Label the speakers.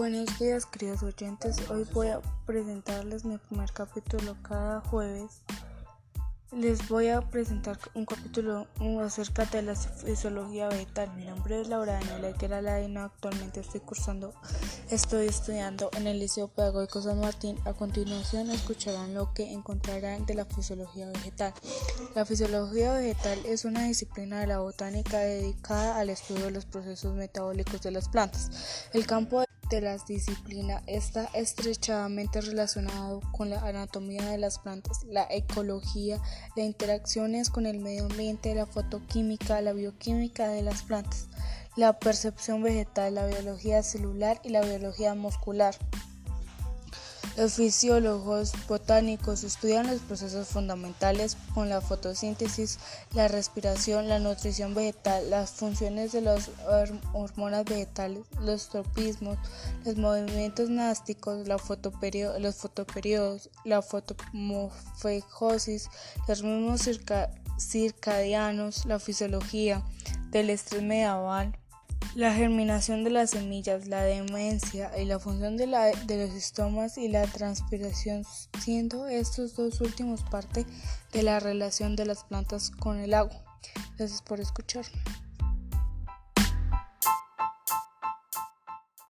Speaker 1: Buenos días queridos oyentes, hoy voy a presentarles mi primer capítulo cada jueves. Les voy a presentar un capítulo acerca de la fisiología vegetal. Mi nombre es Laura Daniela Guerra Ladino. Actualmente estoy cursando, estoy estudiando en el Liceo Pedagógico San Martín. A continuación escucharán lo que encontrarán de la fisiología vegetal. La fisiología vegetal es una disciplina de la botánica dedicada al estudio de los procesos metabólicos de las plantas. El campo de la disciplina está estrechamente relacionado con la anatomía de las plantas, la ecología, las interacciones con el medio ambiente, la fotoquímica, la bioquímica de las plantas, la percepción vegetal, la biología celular y la biología muscular. Los fisiólogos botánicos estudian los procesos fundamentales con la fotosíntesis, la respiración, la nutrición vegetal, las funciones de las hormonas vegetales, los tropismos, los movimientos násticos, los fotoperiodos, la fotomorfosis, los mismos circadianos, la fisiología del estrés medieval, la germinación de las semillas, la demencia y la función de, los estomas y la transpiración, siendo estos dos últimos parte de la relación de las plantas con el agua. Gracias por escuchar.